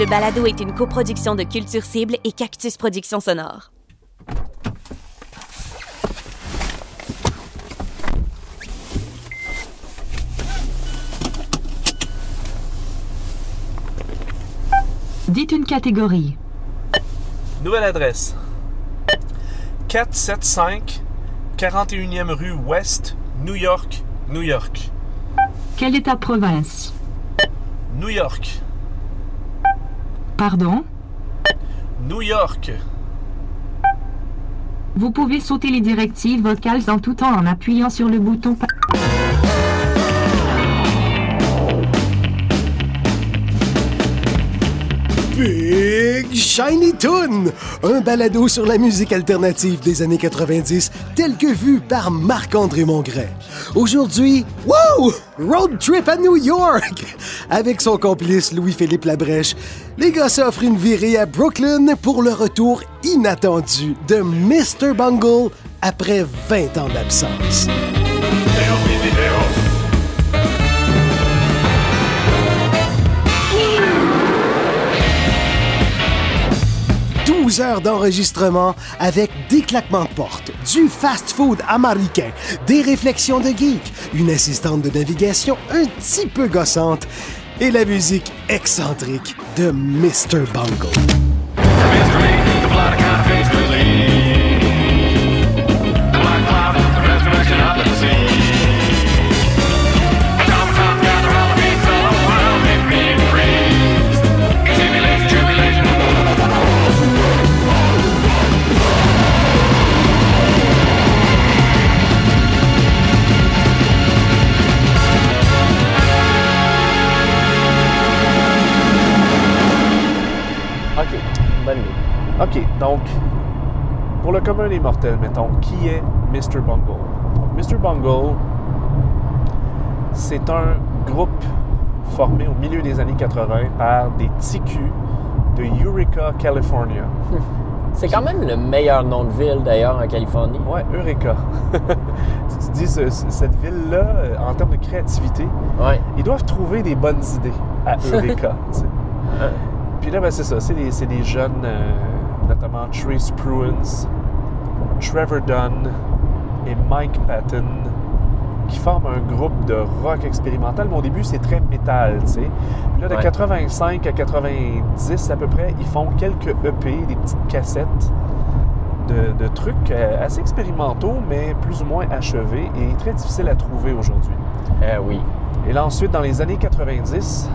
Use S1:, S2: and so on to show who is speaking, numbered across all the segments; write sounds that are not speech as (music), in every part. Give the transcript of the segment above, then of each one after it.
S1: Ce balado est une coproduction de Culture Cible et Cactus Productions Sonores.
S2: Dites une catégorie.
S3: Nouvelle adresse. 475 41e rue Ouest, New York, New York.
S2: Quelle est ta province?
S3: New York.
S2: Pardon?
S3: New York.
S2: Vous pouvez sauter les directives vocales en tout temps en appuyant sur le bouton.
S4: Big Shiny Toon, un balado sur la musique alternative des années 90, tel que vu par Marc-André Mongrain. Aujourd'hui, wow! Road trip à New York! Avec son complice Louis-Philippe Labrèche, les gars s'offrent une virée à Brooklyn pour le retour inattendu de Mr. Bungle après 20 ans d'absence. 12 heures d'enregistrement avec des claquements de porte, du fast-food américain, des réflexions de geek, une assistante de navigation un petit peu gossante et la musique excentrique de Mr. Bungle.
S3: OK, donc, pour le commun des mortels, mettons, qui est Mr. Bungle? Mr. Bungle, c'est un groupe formé au milieu des années 80 par des TQ de Eureka, California. (laughs)
S5: C'est quand même le meilleur nom de ville d'ailleurs en Californie.
S3: Ouais, Eureka. (laughs) tu te dis, ce- ce- cette ville-là, euh, en termes de créativité,
S5: Ouais.
S3: ils doivent trouver des bonnes idées à (laughs) Eureka. Puis là, ben, c'est ça. C'est des, c'est des jeunes, euh, notamment Trace Pruins, Trevor Dunn et Mike Patton, qui forment un groupe de rock expérimental. Mais au début, c'est très métal, tu sais. Puis là, de
S5: Ouais.
S3: 85 à 90 à peu près, ils font quelques EP, des petites cassettes de, de trucs euh, assez expérimentaux, mais plus ou moins achevés et très difficiles à trouver aujourd'hui.
S5: Euh, oui.
S3: Et là, ensuite, dans les années 90,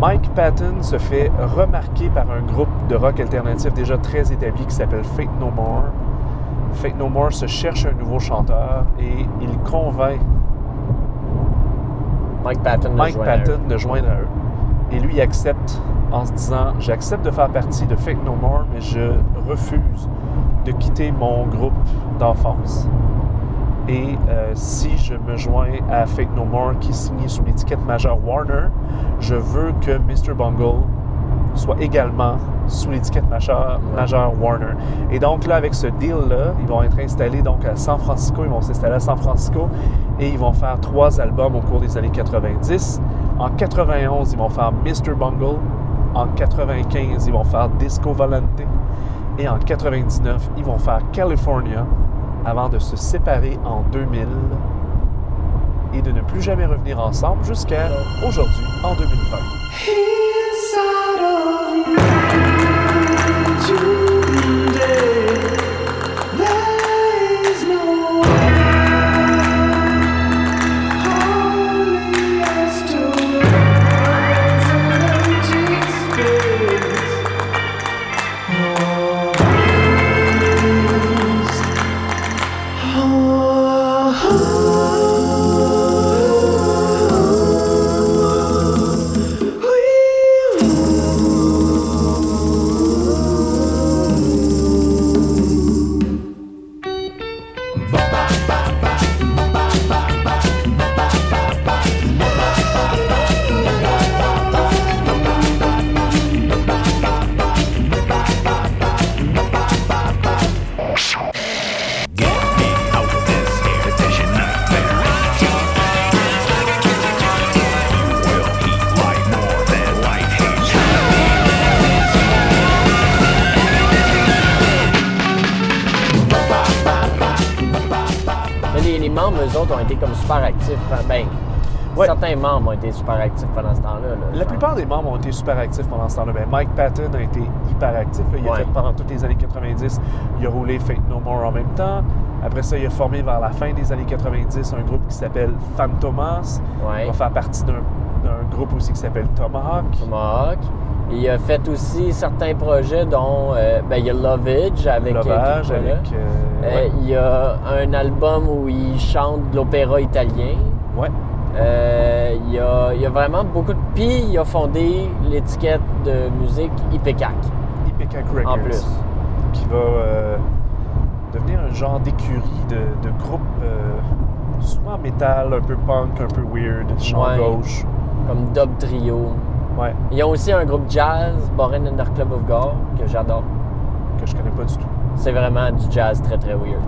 S3: Mike Patton se fait remarquer par un groupe de rock alternatif déjà très établi qui s'appelle Fate No More. Fate No More se cherche un nouveau chanteur et il convainc
S5: Mike Patton. de
S3: Mike
S5: joindre à
S3: Patton
S5: eux.
S3: de joindre à eux. Et lui, il accepte en se disant J'accepte de faire partie de Fate No More, mais je refuse de quitter mon groupe d'enfance. Et euh, si je me joins à Fate No More, qui est signé sous l'étiquette majeure Warner, je veux que Mr. Bungle soit également sous l'étiquette majeure, majeure Warner. Et donc là, avec ce deal-là, ils vont être installés donc à San Francisco. Ils vont s'installer à San Francisco et ils vont faire trois albums au cours des années 90. En 91, ils vont faire Mr. Bungle. En 95, ils vont faire Disco Volante. Et en 99, ils vont faire California avant de se séparer en 2000 et de ne plus jamais revenir ensemble jusqu'à aujourd'hui, en 2020.
S5: Autres, ont été comme super actifs. Ben,
S3: Ouais.
S5: certains membres ont été super actifs pendant ce temps-là. là,
S3: La plupart des membres ont été super actifs pendant ce temps-là. Ben, Mike Patton a été hyper actif. là. Il a fait pendant toutes les années 90. Il a roulé Fate No More en même temps. Après ça, il a formé vers la fin des années 90 un groupe qui s'appelle Fantomas.
S5: Ouais.
S3: Il va faire partie d'un d'un groupe aussi qui s'appelle Tomahawk.
S5: Tomahawk. Il a fait aussi certains projets, dont euh, ben, il y a Lovage avec. euh,
S3: Lovage avec. euh, ouais.
S5: Il y a un album où il chante de l'opéra italien.
S3: Ouais.
S5: Euh, il, y a, il y a vraiment beaucoup de. Puis il a fondé l'étiquette de musique IPCAC
S3: Ipecac Records.
S5: en plus.
S3: Qui va devenir un genre d'écurie de, de groupe souvent métal, un peu punk, un peu weird, chant
S5: Ouais.
S3: gauche.
S5: Comme Dub Trio.
S3: Ouais,
S5: Ils ont aussi un groupe jazz, Boren Under Club of Gore, que j'adore.
S3: que je connais pas du tout.
S5: C'est vraiment du jazz très très weird.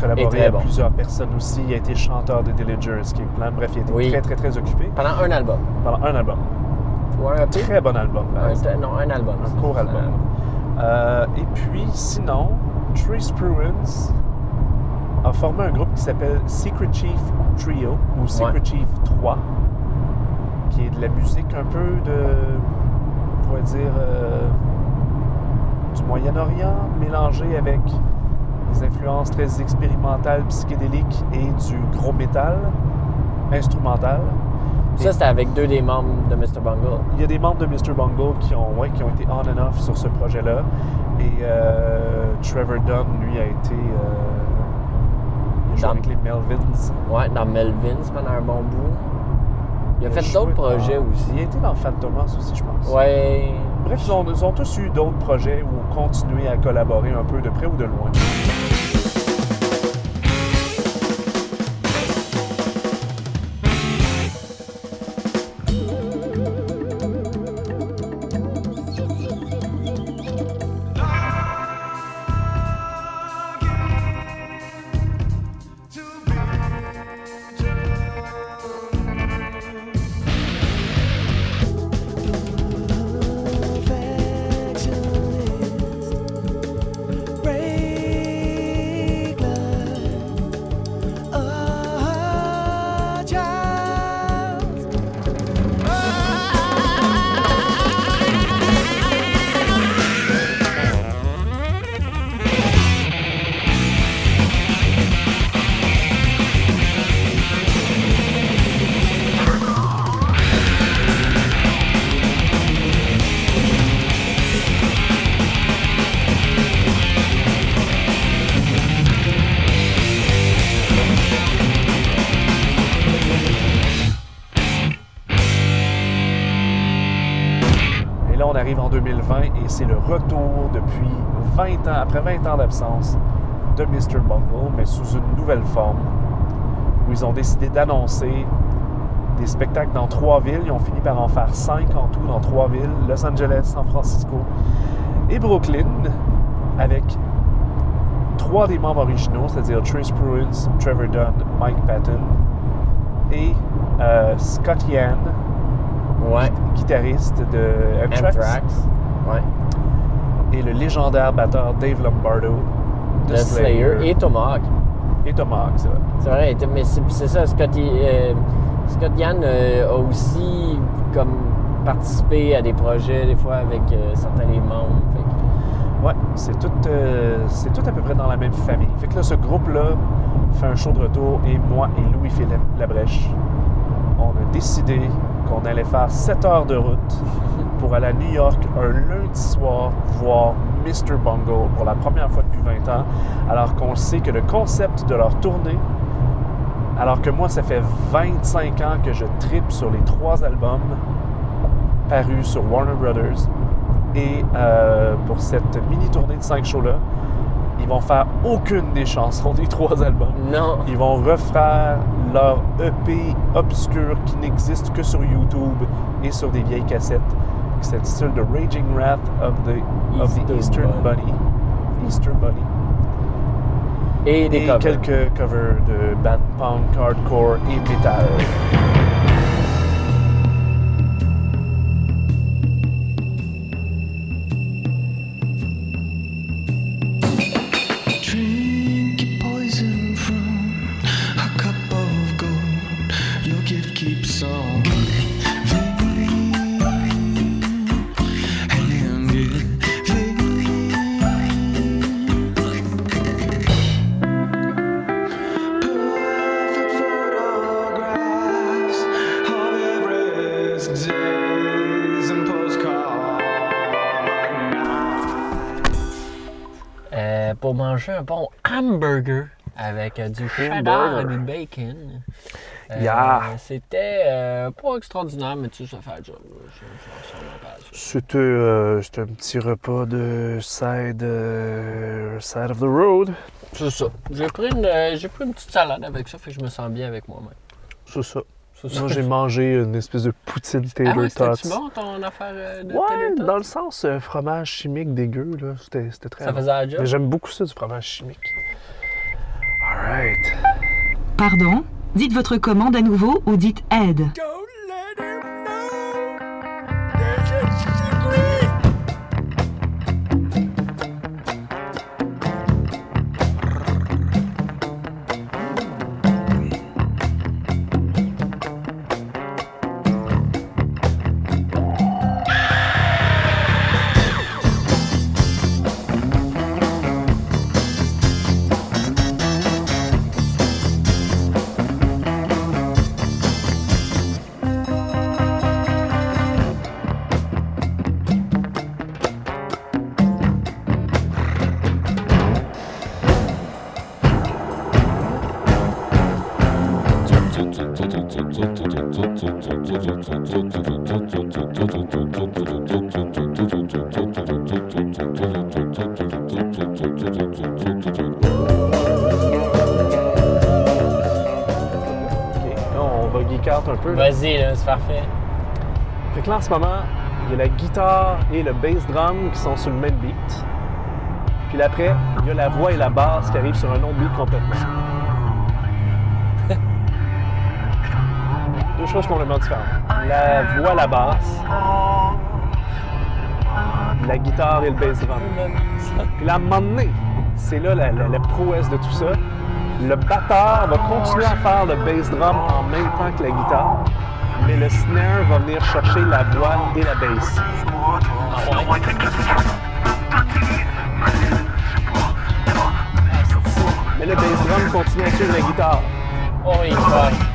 S3: Collaboré
S5: bon.
S3: plusieurs personnes aussi. Il a été chanteur de Dillinger Escape Plan. Bref, il a été
S5: Oui.
S3: très, très, très occupé
S5: Pendant un album.
S3: pendant un album.
S5: Ou un EP?
S3: Très bon album. par
S5: Un- non, un album.
S3: Un court album. Euh, et puis, sinon, Trace Pruins a formé un groupe qui s'appelle Secret Chief Trio ou Secret
S5: Ouais.
S3: Chief 3, qui est de la musique un peu de, on pourrait dire, euh, du Moyen-Orient, mélangé avec des influences très expérimentales, psychédéliques et du gros métal instrumental.
S5: Ça, c'était avec deux des membres de Mr. Bungle.
S3: Il y a des membres de Mr. Bungle qui ont, ouais, qui ont été on and off sur ce projet-là. Et euh, Trevor Dunn, lui, a été. euh, il a joué
S5: Dans-
S3: avec les Melvins.
S5: Ouais, dans Melvins pendant un bon bout. Il a fait d'autres projets
S3: dans-
S5: aussi.
S3: Il a été dans Fantomas aussi, je pense.
S5: Ouais.
S3: Bref, ils ont, ils ont tous eu d'autres projets ou continué à collaborer un peu de près ou de loin. C'est le retour depuis 20 ans, après 20 ans d'absence de Mr. Bungle, mais sous une nouvelle forme, où ils ont décidé d'annoncer des spectacles dans trois villes. Ils ont fini par en faire cinq en tout dans trois villes, Los Angeles, San Francisco et Brooklyn, avec trois des membres originaux, c'est-à-dire Trace Pruins, Trevor Dunn, Mike Patton et euh, Scott Yann,
S5: Ouais.
S3: guitariste de Anthrax.
S5: Ouais.
S3: et le légendaire batteur Dave Lombardo de
S5: The Slayer et Tomahawk.
S3: et Tomahawk, c'est vrai.
S5: C'est vrai, mais c'est ça, Scott, euh, Scott Yann euh, a aussi comme participé à des projets des fois avec euh, certains des membres. Fait
S3: Ouais, c'est tout, c'est tout à peu près dans la même famille. Fait que là, ce groupe-là fait un show de retour et moi et Louis-Philippe Labrèche, on a décidé qu'on allait faire 7 heures de route pour aller à New York un lundi soir voir Mr. Bungle pour la première fois depuis 20 ans, alors qu'on sait que le concept de leur tournée, alors que moi, ça fait 25 ans que je tripe sur les trois albums parus sur Warner Brothers, et euh, pour cette mini tournée de 5 shows-là, ils vont faire aucune des chansons (laughs) des trois albums.
S5: Non.
S3: Ils vont refaire leur EP obscur qui n'existe que sur YouTube et sur des vieilles cassettes, qui s'intitule The Raging Wrath of the, of the
S5: Easter
S3: Eastern
S5: Bunny.
S3: Bunny. Easter Bunny.
S5: Et des
S3: Et
S5: covers.
S3: quelques covers de band punk, hardcore et metal.
S5: Un bon hamburger avec euh, du cheddar et du bacon. Euh,
S3: Yeah.
S5: C'était euh, pas extraordinaire, mais tu sais, ça fait job.
S3: C'était euh, un petit repas de side, side of the road.
S5: C'est ça. J'ai pris, une, j'ai pris une petite salade avec ça, fait que je me sens bien avec moi-même.
S3: C'est ça. Moi, j'ai mangé une espèce de poutine tater
S5: Ah ouais,
S3: tots.
S5: bon ton affaire euh, de
S3: Ouais, dans le sens euh, fromage chimique dégueu, là. C'était c'était très
S5: Ça
S3: bon.
S5: faisait la job?
S3: Mais j'aime beaucoup ça, du fromage chimique. Alright.
S2: Pardon? Dites votre commande à nouveau ou dites aide.
S3: OK. Un peu.
S5: Vas-y, c'est parfait.
S3: Fait que là, en ce moment, il y a la guitare et le bass drum qui sont sur le même beat. Puis là, après, il y a la voix et la basse qui arrivent sur un autre beat complètement. Deux choses complètement. La voix, la basse, la guitare et le bass drum. Puis là, c'est là la, prouesse de tout ça. Le batteur va continuer à faire le bass drum en même temps que la guitare, mais le snare va venir chercher la voix et la bass. Mais le bass drum continue à suivre la guitare.
S5: Fuck.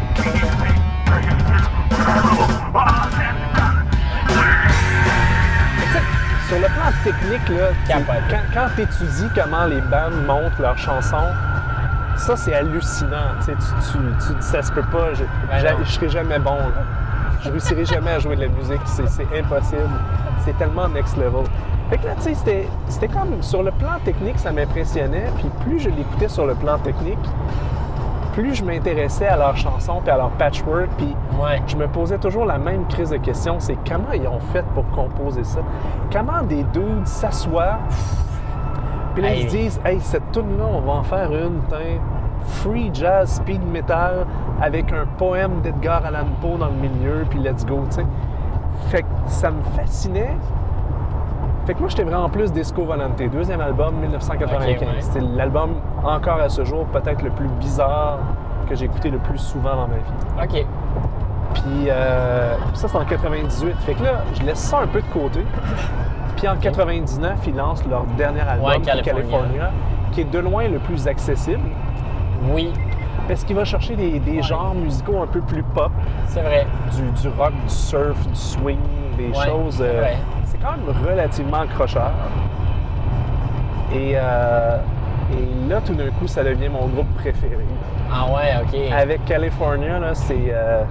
S3: Sur le plan technique, là, quand, quand tu étudies comment les bandes montent leurs chansons, ça c'est hallucinant. Tu, tu, tu, ça se peut pas, je,
S5: Ben
S3: je serai jamais bon. Là. Je réussirai jamais à jouer de la musique, c'est impossible. C'est tellement next level. Fait que là, tu sais, c'était comme sur le plan technique, ça m'impressionnait. Puis plus je l'écoutais sur le plan technique, plus je m'intéressais à leurs chansons puis à leur patchwork. Puis
S5: Ouais.
S3: je me posais toujours la même crise de question, c'est comment ils ont fait pour composer ça? Comment des dudes s'assoient, puis là ils se disent, hey, cette tune-là, on va en faire une, free jazz, speed metal, avec un poème d'Edgar Allan Poe dans le milieu, puis let's go, tu sais. Fait que ça me fascinait. Fait que moi, j'étais vraiment plus Disco Volante, deuxième album, 1995.
S5: Ok, ouais.
S3: C'était l'album, encore à ce jour, peut-être le plus bizarre que j'ai écouté le plus souvent dans ma vie.
S5: OK.
S3: Puis euh, ça, c'est en 98. Fait que là, je laisse ça un peu de côté. Puis en 99, ils lancent leur dernier album,
S5: Ouais. California,
S3: qui est de loin le plus accessible.
S5: Oui,
S3: Parce qu'il va chercher des, des genres musicaux un peu plus pop,
S5: c'est vrai.
S3: du, du rock, du surf, du swing, des
S5: Ouais,
S3: choses.
S5: c'est
S3: euh, c'est quand même relativement accrocheur. Et, euh, et là, tout d'un coup, ça devient mon groupe préféré.
S5: Ah ouais, OK.
S3: Avec California, là, c'est. euh,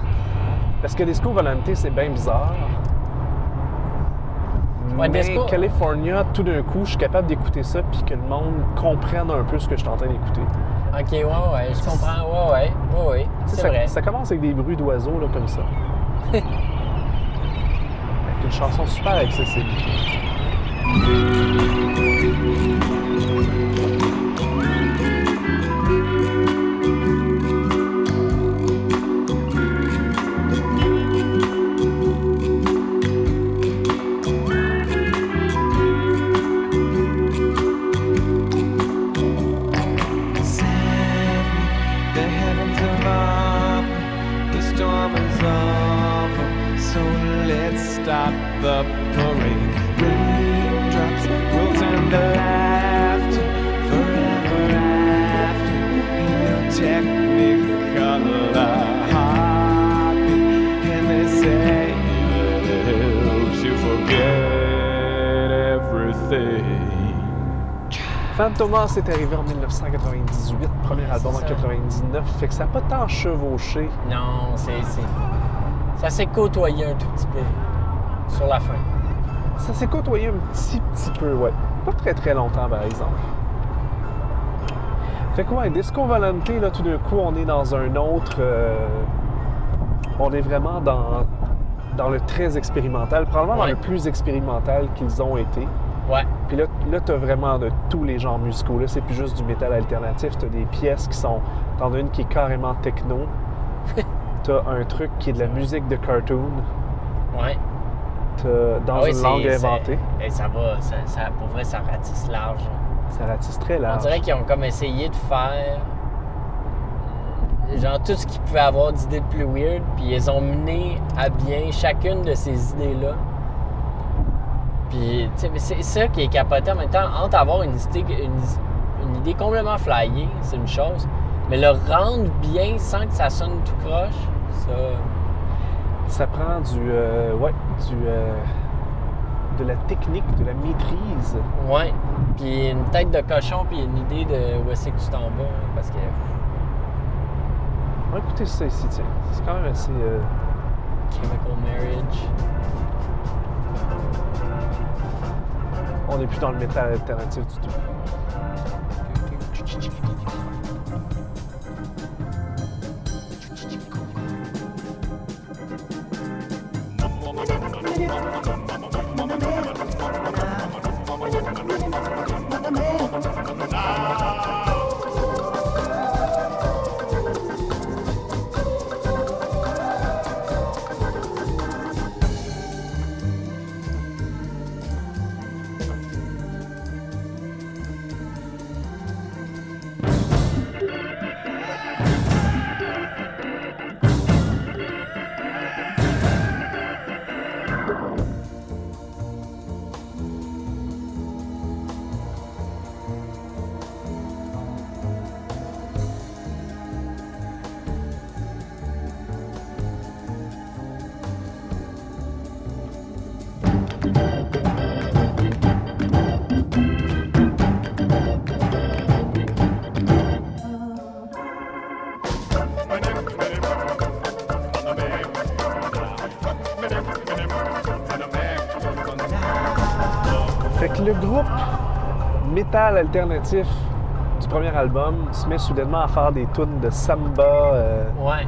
S3: Parce que Disco Volante, c'est bien bizarre.
S5: Ouais,
S3: Mais
S5: Disco-
S3: California, tout d'un coup, je suis capable d'écouter ça puis que le monde comprenne un peu ce que je suis en train d'écouter.
S5: OK, ouais, ouais, je comprends. Ouais, ouais, ouais, ouais. C'est
S3: ça,
S5: vrai.
S3: ça commence avec des bruits d'oiseaux, là, comme ça. (laughs) avec une chanson super accessible.
S6: The parade. Raindrops will turn to laughter forever after. In technicolor heartbeat, and they say it helps you forget everything?
S3: Fantomas est arrivé en 1998, premier album en
S5: c'est ça.
S3: 99, fait que ça n'a pas tant chevauché.
S5: Non, c'est. c'est- Ça s'est côtoyé un tout petit peu sur la fin.
S3: Ça s'est côtoyé un petit, petit peu, ouais. Pas très, très longtemps, par exemple. Fait que, ouais, Disco Volante, là, tout d'un coup, on est dans un autre... euh, on est vraiment dans, dans le très expérimental, probablement dans le plus expérimental qu'ils ont été.
S5: Ouais.
S3: Puis là, là tu as vraiment de tous les genres musicaux. Là, c'est plus juste du métal alternatif. Tu as des pièces qui sont... T'en as une qui est carrément techno. (laughs) tu as un truc qui est de la musique de cartoon.
S5: Ouais.
S3: T'as dans
S5: Ah oui,
S3: une langue inventée.
S5: Et ça va, ça, ça- pour vrai, ça ratisse large.
S3: Ça ratisse très
S5: On
S3: large.
S5: dirait qu'ils ont comme essayé de faire euh, genre tout ce qu'ils pouvaient avoir d'idées de plus weird, puis ils ont mené à bien chacune de ces idées-là. Puis, tu sais, mais c'est ça qui est capoté en même temps, entre avoir une idée, une, une idée complètement flyée, c'est une chose, mais le rendre bien sans que ça sonne tout croche, ça.
S3: Ça prend du, euh, ouais, du, euh, de la technique, de la maîtrise.
S5: Ouais. Puis une tête de cochon, puis une idée de où est-ce que tu t'en vas, hein, parce que.
S3: On va écouter ça ici, tiens. C'est quand même assez. euh,
S5: Chemical Marriage.
S3: On n'est plus dans le métal alternatif du tout. Fait métal alternatif du premier album se met soudainement à faire des tunes de samba, euh,
S5: Ouais.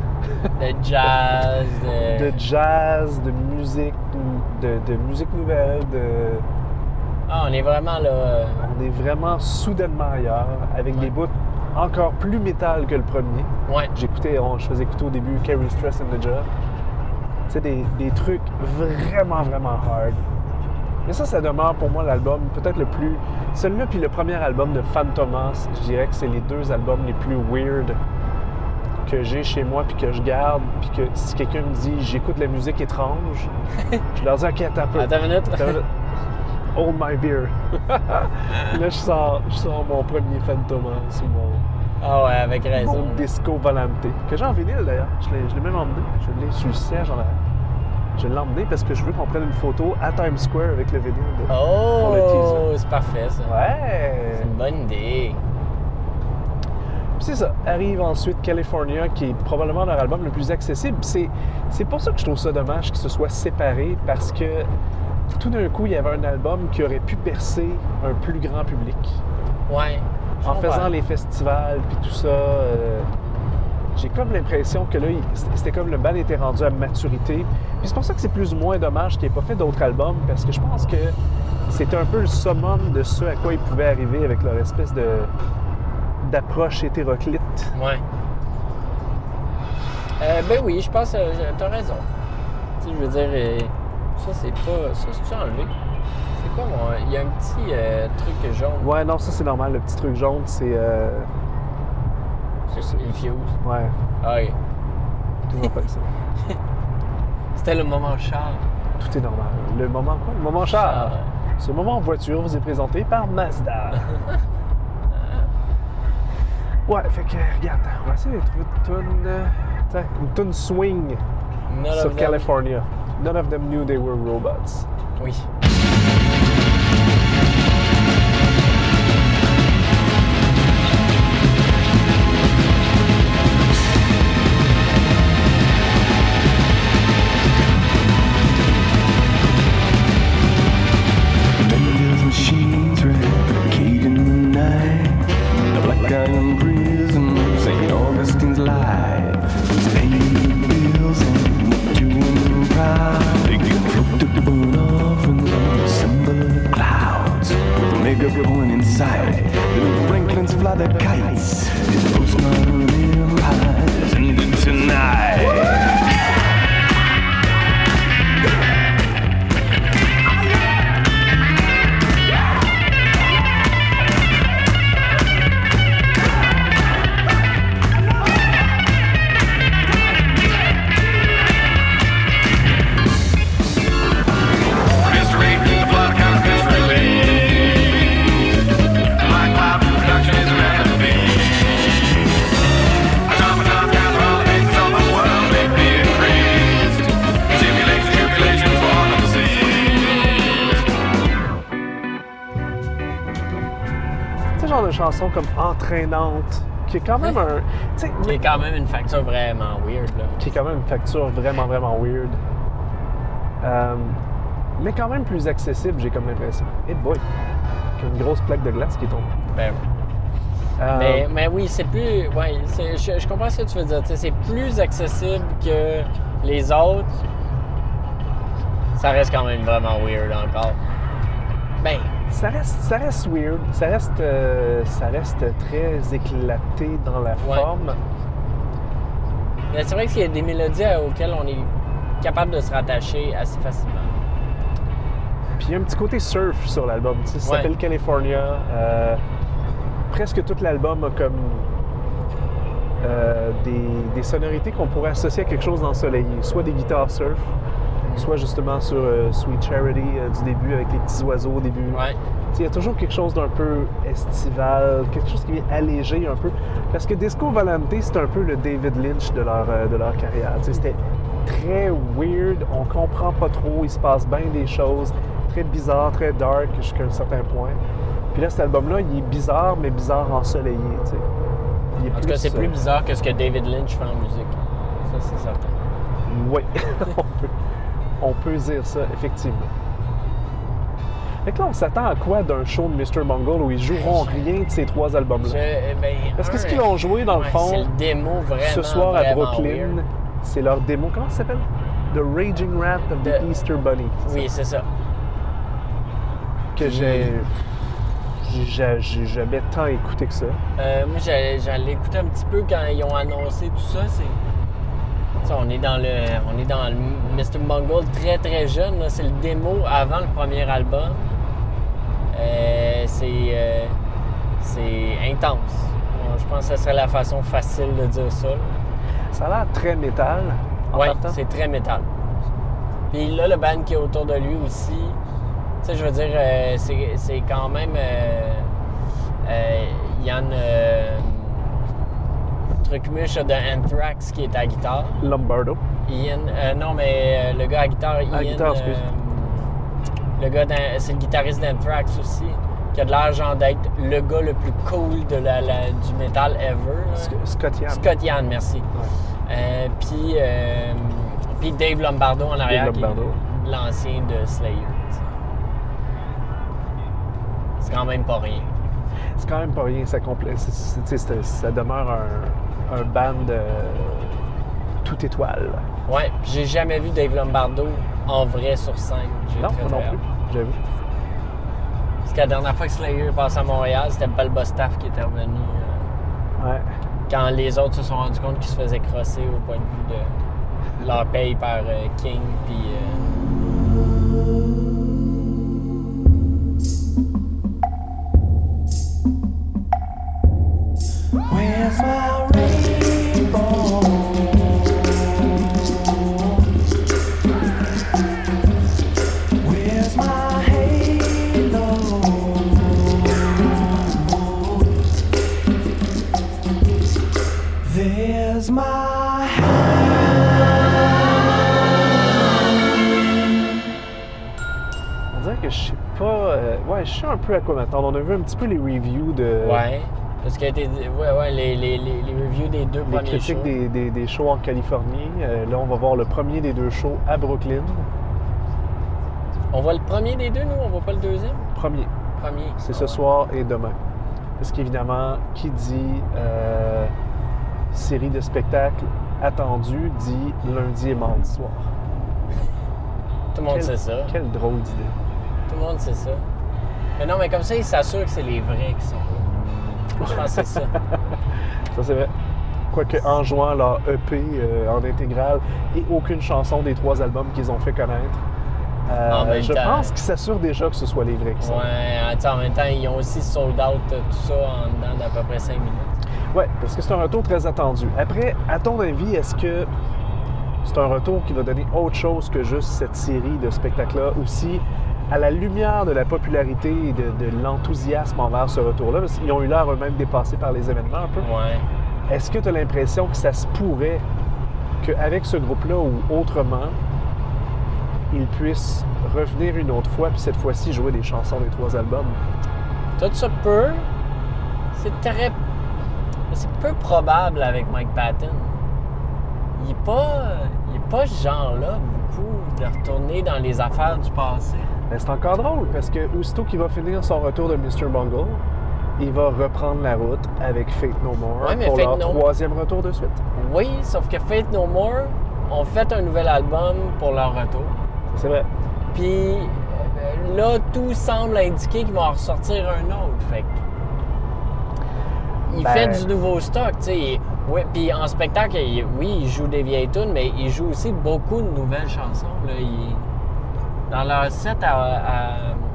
S5: De jazz, de. (laughs)
S3: de jazz, de musique, de, de musique nouvelle, de...
S5: Ah, on est vraiment là. euh,
S3: On est vraiment soudainement ailleurs, avec des bouts encore plus métal que le premier.
S5: Ouais.
S3: J'écoutais, on- je faisais écouter au début Carrie Stress and the Job. Tu sais, des, des trucs vraiment, vraiment hard. Mais ça, ça demeure pour moi l'album peut-être le plus. Celui-là, puis le premier album de Fantomas, je dirais que c'est les deux albums les plus weird que j'ai chez moi, puis que je garde, puis que si quelqu'un me dit j'écoute de la musique étrange, je leur dis ok, attends un peu.
S5: Attends une minute.
S3: Hold my beer. (laughs) Là, je sors, je sors mon premier Fantomas mon,
S5: Ah ouais, avec raison.
S3: mon Disco Volante, que j'ai en vinyle d'ailleurs. Je l'ai, je l'ai même emmené. Je l'ai sur le siège en arrière. Je l'ai emmené parce que je veux qu'on prenne une photo à Times Square avec le vinyle. de- pour le
S5: Oh,
S3: teaser.
S5: c'est parfait ça.
S3: Ouais!
S5: C'est une bonne idée.
S3: Puis c'est ça. Arrive ensuite California, qui est probablement leur album le plus accessible. C'est, c'est pour ça que je trouve ça dommage que ce soit séparé, parce que tout d'un coup, il y avait un album qui aurait pu percer un plus grand public.
S5: Ouais.
S3: En faisant les festivals, puis tout ça, euh, j'ai comme l'impression que là, c'était comme le band était rendu à maturité. Puis c'est pour ça que c'est plus ou moins dommage qu'il n'ait pas fait d'autres albums, parce que je pense que c'était un peu le summum de ce à quoi ils pouvaient arriver avec leur espèce de d'approche hétéroclite.
S5: Ouais. Euh, ben oui, je pense que t'as raison. Tu sais, je veux dire, euh, ça c'est pas. Ça c'est-tu enlevé? C'est quoi mon. Il y a un petit euh, truc jaune.
S3: Ouais, non, ça c'est normal. Le petit truc jaune, c'est.
S5: Infuse.
S3: Ouais,
S5: Ah oui.
S3: tout va pas avec ça. (laughs)
S5: C'était le moment Charles.
S3: Tout est normal. Le moment quoi? Le moment char.
S5: Ah.
S3: Ce moment en voiture vous est présenté par Mazda. (laughs) ouais, fait que, regarde, on va essayer de trouver une euh, tiens, une tune swing
S5: None
S3: sur
S5: them-
S3: California. None of them knew they were robots.
S5: Oui.
S3: De chanson comme entraînante, qui est quand même un.
S5: Qui est quand même une facture vraiment weird. Là.
S3: qui est quand même une facture vraiment, vraiment weird. Euh, mais quand même plus accessible, j'ai comme l'impression. Et boy, qu'une grosse plaque de glace qui tombe.
S5: Ben,
S3: Euh,
S5: mais, mais oui, c'est plus. Ouais, je, je comprends ce que tu veux dire. C'est plus accessible que les autres. Ça reste quand même vraiment weird encore. Ben,
S3: ça, reste, ça reste weird, ça reste, euh, ça reste très éclaté dans la
S5: Ouais.
S3: forme.
S5: mais c'est vrai qu'il y a des mélodies auxquelles on est capable de se rattacher assez facilement.
S3: Puis il y a un petit côté surf sur l'album. tu sais, Ça
S5: Ouais.
S3: s'appelle California. Euh, presque tout l'album a comme euh, des, des sonorités qu'on pourrait associer à quelque chose d'ensoleillé. Soit des guitares surf, soit justement sur euh, Sweet Charity euh, du début avec les petits oiseaux au début.
S5: Ouais.
S3: Il y a toujours quelque chose d'un peu estival, quelque chose qui vient alléger un peu. Parce que Disco Volante, c'est un peu le David Lynch de leur, euh, de leur carrière. C'était très weird, on comprend pas trop, il se passe bien des choses, très bizarre, très dark jusqu'à un certain point. Puis là, cet album-là, il est bizarre, mais bizarre ensoleillé. Il est
S5: En tout cas, c'est plus bizarre que ce que David Lynch fait en musique. Ça, c'est certain.
S3: Oui, (laughs) on, peut, dire ça, effectivement. Fait que là, on s'attend à quoi d'un show de Mr. Bungle où ils joueront rien de ces trois albums-là?
S5: Je- ben,
S3: Parce que ce qu'ils ont joué, dans le fond,
S5: C'est le démo vraiment.
S3: ce soir à Brooklyn, c'est leur démo. Comment ça s'appelle? The Raging Rat of the
S5: The-
S3: Easter Bunny.
S5: Oui, c'est ça.
S3: Que j'ai. j'ai- jamais tant écouté que ça.
S5: Euh, moi, j'allais écouter un petit peu quand ils ont annoncé tout ça. C'est. On est dans le, on est dans le Mr. Bungle très très jeune. C'est le démo avant le premier album. Euh, c'est, euh, c'est intense. Bon, je pense que ce serait la façon facile de dire ça. là.
S3: Ça a l'air très métal.
S5: Oui, c'est très métal. Puis là, le band qui est autour de lui aussi, tu sais, je veux dire, euh, c'est, c'est quand même Yann Trucmuche de Anthrax qui est à guitare.
S3: Lombardo.
S5: Ian, euh, non, mais euh, le gars à guitare, Ian.
S3: À guitare, excuse.
S5: euh, le gars, c'est le guitariste d'Anthrax aussi, qui a de l'air genre d'être le gars le plus cool de la, la- du metal ever.
S3: Sc- Scott Yann.
S5: Scott Yann, merci.
S3: Ouais.
S5: Puis, puis Dave Lombardo en arrière,
S3: Lombardo.
S5: l'ancien de Slayer. C'est quand même pas rien.
S3: C'est quand même pas rien. Ça, complè- c'est- c'est- tu sais, c'est- ça demeure un, un band euh, tout étoile.
S5: Ouais, puis j'ai jamais vu Dave Lombardo en vrai sur scène. J'ai
S3: Non, moi non plus. J'avoue.
S5: Parce que la dernière fois que Slayer est passé à Montréal, c'était Bell Bostaff qui était revenu. euh,
S3: Ouais.
S5: quand les autres se sont rendus compte qu'ils se faisaient crosser au point de vue de leur paye par euh, King. Puis.
S3: Pas. euh, ouais, je sais un peu à quoi m'attendre. On a vu un petit peu les reviews de.
S5: Ouais. Parce. Ouais, ouais, les, les, les, les reviews des deux
S3: Les
S5: premiers
S3: critiques
S5: shows.
S3: des, des- des shows en Californie. Euh, là, on va voir le premier des deux shows à Brooklyn.
S5: On voit le premier des deux, nous, on voit pas le deuxième?
S3: Premier.
S5: Premier.
S3: C'est ce soir et demain. Parce qu'évidemment, qui dit euh, série de spectacles attendus dit lundi et mardi soir.
S5: Tout le monde
S3: Quel-
S5: sait ça.
S3: Quelle drôle d'idée.
S5: Le monde sait ça. Mais non, mais comme ça, ils s'assurent que c'est les vrais qui sont là. Je pense que c'est ça. (laughs)
S3: Ça, c'est vrai. Quoique en jouant leur EP euh, en intégrale et aucune chanson des trois albums qu'ils ont fait connaître, euh,
S5: En même
S3: je
S5: temps.
S3: pense qu'ils s'assurent déjà que ce soit les vrais qui sont.
S5: Ouais, en même temps, ils ont aussi sold out euh, tout ça en dedans d'à peu près 5 minutes.
S3: Ouais, parce que c'est un retour très attendu. Après, à ton avis, est-ce que c'est un retour qui va donner autre chose que juste cette série de spectacles-là aussi, à la lumière de la popularité et de, de l'enthousiasme envers ce retour-là? Parce qu'ils ont eu l'air eux-mêmes dépassés par les événements un peu.
S5: Ouais.
S3: Est-ce que tu as l'impression que ça se pourrait qu'avec ce groupe-là ou autrement, ils puissent revenir une autre fois, puis cette fois-ci jouer des chansons des trois albums?
S5: Tout ça peut, c'est très. C'est peu probable avec Mike Patton. Il est pas. Il est pas ce genre-là, beaucoup, de retourner dans les affaires du passé.
S3: Mais c'est encore drôle parce que aussitôt qu'il va finir son retour de Mr. Bungle, il va reprendre la route avec Fate No More
S5: Ouais, mais
S3: pour
S5: Fate
S3: leur
S5: No-
S3: troisième retour de suite.
S5: Oui, sauf que Faith No More ont fait un nouvel album pour leur retour.
S3: C'est vrai.
S5: Puis euh, là, tout semble indiquer qu'ils vont en ressortir un autre. Fait il
S3: Ben-
S5: fait du nouveau stock, tu sais. Oui, puis en spectacle, il- oui, il joue des vieilles tunes, mais il joue aussi beaucoup de nouvelles chansons. Là. Il- Dans leur set à, à,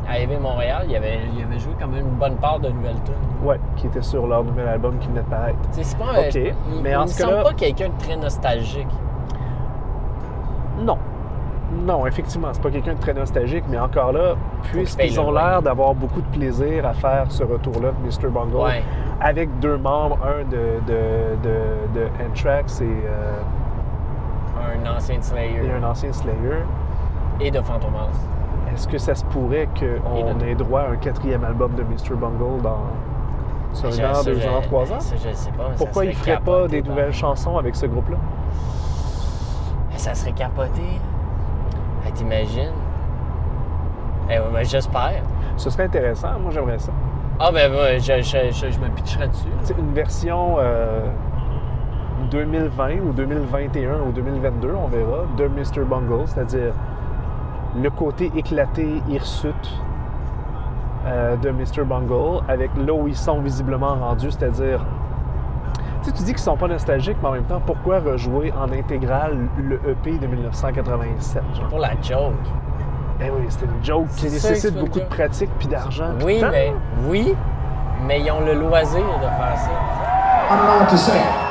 S5: à AV Montréal, il avait, il avait joué quand même une bonne part de nouvelles tunes.
S3: Ouais, qui était sur leur nouvel album qui venait de paraître.
S5: C'est pas,
S3: Ok,
S5: c'est pas- il,
S3: mais
S5: il
S3: en
S5: me
S3: ce
S5: semble
S3: cas-là-
S5: pas quelqu'un de très nostalgique.
S3: Non. Non, effectivement, c'est pas quelqu'un de très nostalgique, mais encore là, puisqu'ils ont l'air d'avoir beaucoup de plaisir à faire ce retour-là de Mr. Bungle,
S5: Ouais.
S3: avec deux membres, un de, de, de, de Anthrax et, euh,
S5: Un ancien Slayer
S3: et un ancien Slayer,
S5: et de Fantomas.
S3: est-ce que ça se pourrait qu'on
S5: de-
S3: ait droit à un quatrième album de Mr. Bungle dans sur
S5: Je-
S3: un an,
S5: ça,
S3: deux ans, trois ans?
S5: je sais pas. mais
S3: Pourquoi ils feraient pas des
S5: par
S3: nouvelles chansons avec ce groupe-là?
S5: Ça serait capoté. Hey, T'imagines? Eh, ouais, ben, J'espère.
S3: Ce serait intéressant, moi j'aimerais ça.
S5: Ah ben ouais, je, je, je, je me pitcherais dessus.
S3: C'est une version euh, 2020 ou 2021 ou 2022, on verra, de Mr. Bungle, c'est-à-dire le côté éclaté, hirsute euh, de Mr. Bungle, avec là où ils sont visiblement rendus, c'est-à-dire. Tu sais, tu dis qu'ils sont pas nostalgiques, mais en même temps, pourquoi rejouer en intégrale le EP de 1987? Genre?
S5: Pour la joke.
S3: Ben oui, c'était une joke qui
S5: C'est
S3: nécessite
S5: c'est
S3: beaucoup de pratique puis d'argent.
S5: Oui, mais oui, mais ils ont le loisir de faire ça.
S7: I don't know what to say.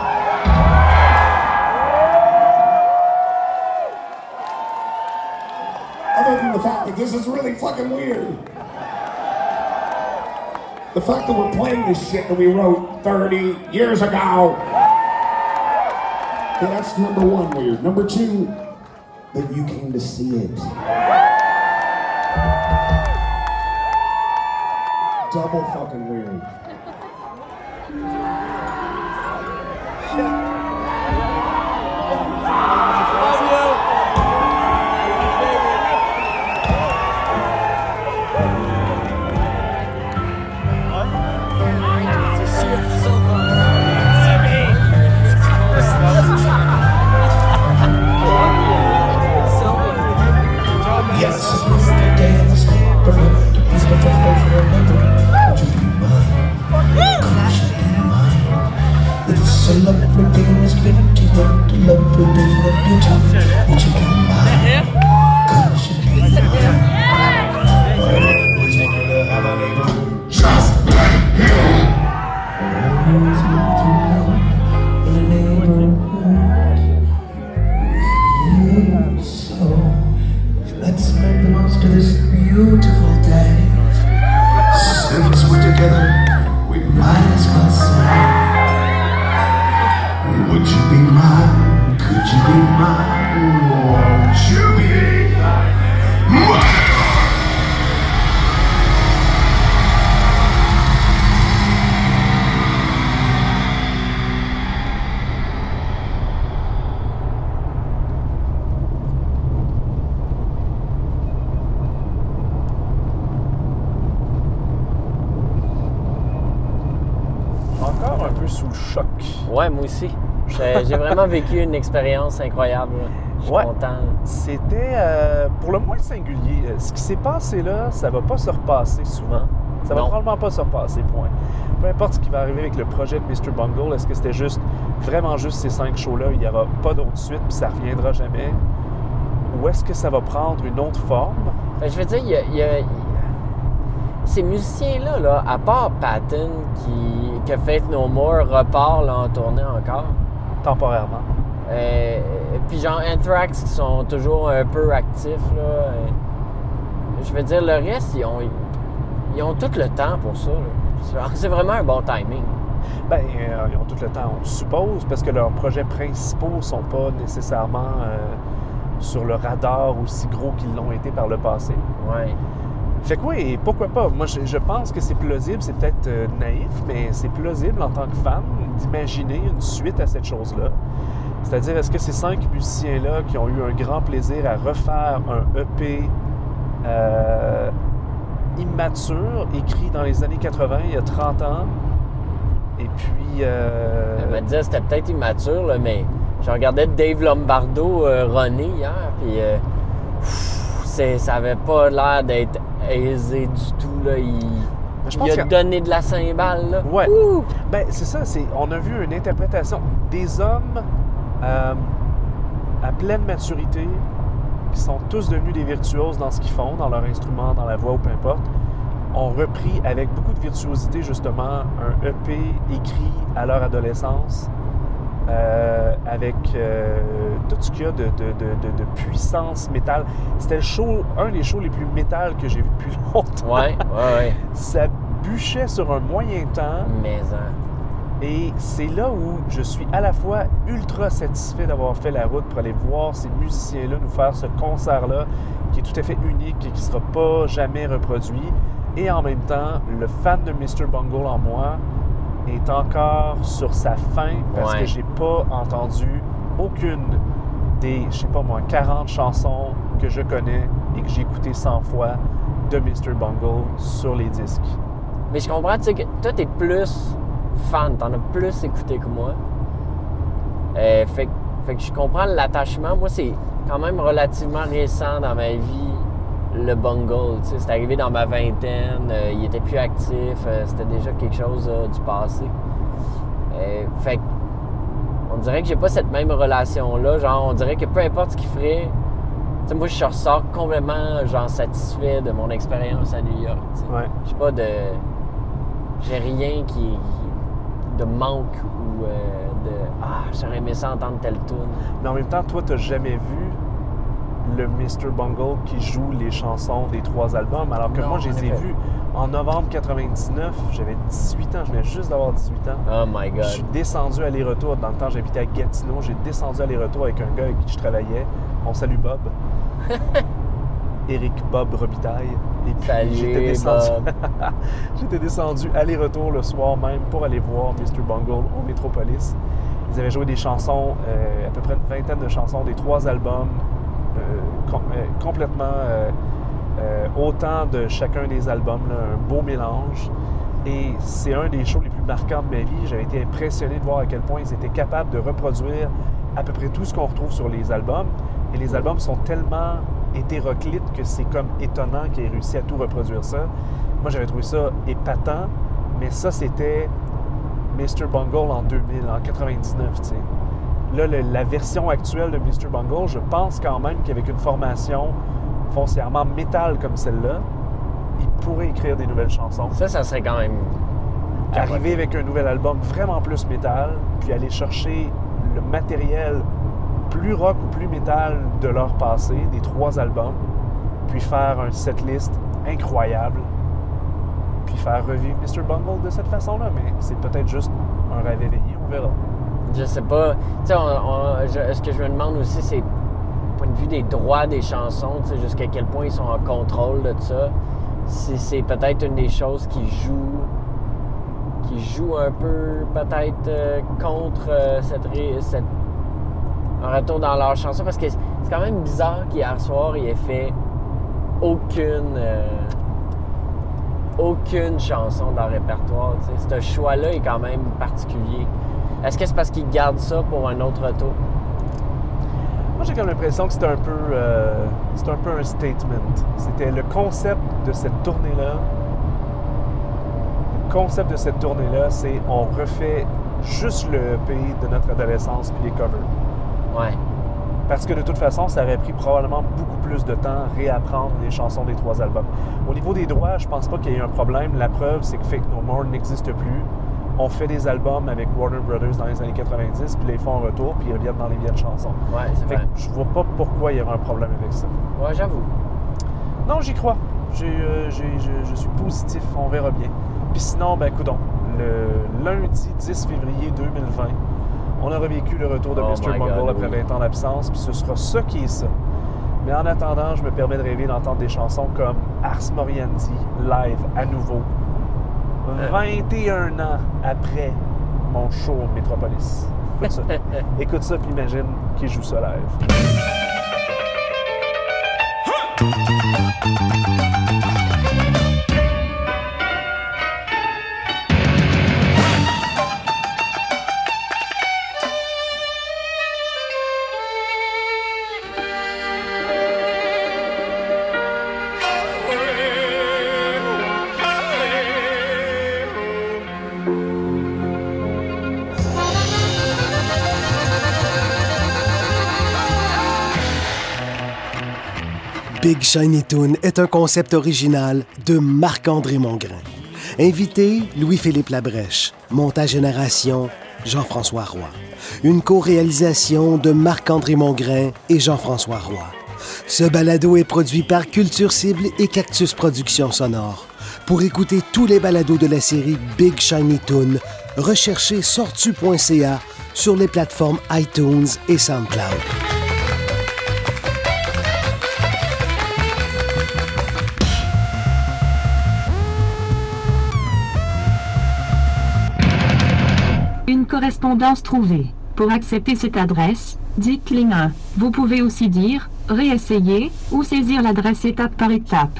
S7: This is really fucking weird. The fact that we're playing this shit that we wrote 30 years ago. Okay, that's number one weird. Number two, that you came to see it. Double fucking weird. So love everything is beauty, what to love within the beauty Would you come by? Could you be mine? Would you have a neighbor?
S5: Trust aussi. J'ai vraiment vécu une expérience incroyable. Je suis
S3: Ouais.
S5: content.
S3: C'était euh, pour le moins singulier. Euh, Ce qui s'est passé là, ça va pas se repasser souvent. Ça va
S5: Non.
S3: probablement pas se repasser, point. Peu importe ce qui va arriver avec le projet de Mr. Bungle, est-ce que c'était juste, vraiment juste ces cinq shows-là, il n'y aura pas d'autre suite, puis ça reviendra jamais? Ou est-ce que ça va prendre une autre forme?
S5: Que je veux dire, il y a, il y a- ces musiciens-là, là, à part Patton qui, que Faith No More repart là, en tournée encore,
S3: temporairement?
S5: euh, puis genre Anthrax qui sont toujours un peu actifs, là, euh, je veux dire, le reste, ils ont, ils ont tout le temps pour ça. (laughs) C'est vraiment un bon timing.
S3: Ben, euh, ils ont tout le temps, on suppose, parce que leurs projets principaux sont pas nécessairement euh, sur le radar aussi gros qu'ils l'ont été par le passé.
S5: Ouais.
S3: Fait que oui, pourquoi pas? Moi, je, pense que c'est plausible, c'est peut-être euh, naïf, mais c'est plausible en tant que fan d'imaginer une suite à cette chose-là. C'est-à-dire, est-ce que ces cinq musiciens-là qui ont eu un grand plaisir à refaire un EP euh, immature, écrit dans les années 80, il y a 30 ans, et puis... euh,
S5: Elle m'a dit c'était peut-être immature, là, mais je regardais Dave Lombardo euh, runner hier, puis euh, ça avait pas l'air d'être aisé du tout. Là. Il,
S3: je
S5: il
S3: pense
S5: a
S3: que-
S5: donné de la cymbale. Là.
S3: Ouais.
S5: Ouh!
S3: Ben, c'est ça, c'est, on a vu une interprétation des hommes euh, à pleine maturité qui sont tous devenus des virtuoses dans ce qu'ils font, dans leur instrument, dans la voix ou peu importe, ont repris avec beaucoup de virtuosité justement un EP écrit à leur adolescence euh, avec euh, tout ce qu'il y a de, de- de- de- de puissance métal. C'était le show, un des shows les plus métal que j'ai vu depuis (laughs) longtemps.
S5: Ouais, ouais, ouais.
S3: Ça bûchait sur un moyen temps.
S5: Mais hein,
S3: Et c'est là où je suis à la fois ultra satisfait d'avoir fait la route pour aller voir ces musiciens-là nous faire ce concert-là qui est tout à fait unique et qui ne sera pas jamais reproduit. Et en même temps, le fan de Mr. Bungle en moi est encore sur sa fin parce
S5: Ouais.
S3: que j'ai pas entendu aucune des, je sais pas moi, 40 chansons que je connais et que j'ai écoutées 100 fois de Mr. Bungle sur les disques.
S5: Mais je comprends, tu sais, que toi, t'es plus fan, t'en as plus écouté que moi. Euh, fait que je comprends l'attachement. Moi, c'est quand même relativement récent dans ma vie, le bungle. C'est arrivé dans ma vingtaine, euh, il était plus actif, euh, c'était déjà quelque chose euh, du passé. Fait que on dirait que j'ai pas cette même relation-là. Genre, on dirait que peu importe ce qu'il ferait, moi, je ressors complètement, genre, satisfait de mon expérience à New York.
S3: Ouais.
S5: J'ai pas de. J'ai rien qui. de manque ou de. Ah, j'aurais aimé ça entendre telle tune.
S3: Mais en même temps, toi, t'as jamais vu le Mr. Bungle qui joue les chansons des trois albums, alors que
S5: Non,
S3: moi, je les ai vus en novembre 99. J'avais 18 ans, je venais juste d'avoir 18 ans.
S5: Oh my
S3: Je suis
S5: god.
S3: descendu aller-retour. Dans le temps, j'habitais à Gatineau. J'ai descendu aller-retour avec un gars avec qui je travaillais. On salue Bob. (laughs) Éric Bob Robitaille. Et puis,
S5: Salut,
S3: j'étais descendu.
S5: Bob. (laughs)
S3: J'étais descendu aller-retour le soir même pour aller voir Mr. Bungle au Métropolis. Ils avaient joué des chansons, euh, à peu près une vingtaine de chansons, des trois albums, com- euh, complètement euh, euh, autant de chacun des albums, un beau mélange. Et c'est un des shows les plus marquants de ma vie. J'avais été impressionné de voir à quel point ils étaient capables de reproduire à peu près tout ce qu'on retrouve sur les albums. Et les albums sont tellement hétéroclites que c'est comme étonnant qu'ils aient réussi à tout reproduire ça. Moi, j'avais trouvé ça épatant, mais ça, c'était Mr. Bungle en 2000, en 99, tu sais. Là, le- la version actuelle de Mr. Bungle, je pense quand même qu'avec une formation foncièrement métal comme celle-là, il pourrait écrire des nouvelles chansons.
S5: Ça, ça serait quand même.
S3: Arriver avec un nouvel album vraiment plus métal, puis aller chercher le matériel plus rock ou plus métal de leur passé, des trois albums, puis faire un setlist incroyable, puis faire revivre Mr. Bungle de cette façon-là. Mais c'est peut-être juste un rêve éveillé, on verra.
S5: Je sais pas. Tu sais, ce que je me demande aussi, c'est point de vue des droits des chansons, tu sais, jusqu'à quel point ils sont en contrôle de ça. C'est peut-être une des choses qui joue qui joue un peu peut-être euh, contre euh, cette, un retour dans leur chanson parce que c'est quand même bizarre qu'hier soir il ait fait aucune euh, aucune chanson dans leur répertoire. tu sais. Ce choix-là est quand même particulier. Est-ce que c'est parce qu'ils gardent ça pour un autre retour?
S3: Moi, j'ai comme l'impression que c'était un peu, euh, un peu un statement. C'était le concept de cette tournée-là. Le concept de cette tournée-là, c'est on refait juste le EP de notre adolescence puis les covers.
S5: Ouais.
S3: Parce que de toute façon, ça aurait pris probablement beaucoup plus de temps réapprendre les chansons des trois albums. Au niveau des droits, je pense pas qu'il y ait un problème. La preuve, c'est que Fake No More n'existe plus. On fait des albums avec Warner Brothers dans les années 90, puis les font en retour, puis ils reviennent dans les vieilles chansons.
S5: Ouais, c'est vrai.
S3: que je vois pas pourquoi il y aurait un problème avec ça.
S5: Ouais, j'avoue.
S3: Non, j'y crois. Euh, je, je suis positif, on verra bien. Puis sinon, ben coudon, le lundi 10 février 2020, on a revécu le retour de
S5: Oh
S3: Mr. Bungle
S5: God,
S3: après
S5: oui.
S3: 20 ans d'absence, puis ce sera ça qui est ça. Mais en attendant, je me permets de rêver d'entendre des chansons comme Ars Moriendi live à nouveau. 21 ans après mon show au Metropolis. Écoute ça. (laughs) Écoute ça, puis imagine qu'il joue ça live.
S4: Big Shiny Toon est un concept original de Marc-André Mongrain. Invité, Louis-Philippe Labrèche. Montage génération, Jean-François Roy. Une co-réalisation de Marc-André Mongrain et Jean-François Roy. Ce balado est produit par Culture Cible et Cactus Productions Sonores. Pour écouter tous les balados de la série Big Shiny Toon, recherchez sortu.ca sur les plateformes iTunes et SoundCloud.
S2: Correspondance trouvée. Pour accepter cette adresse, dites ligne 1. Vous pouvez aussi dire réessayer ou saisir l'adresse étape par étape.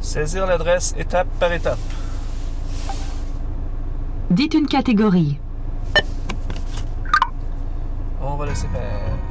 S3: Saisir l'adresse étape par étape.
S2: Dites une catégorie.
S3: On va laisser faire.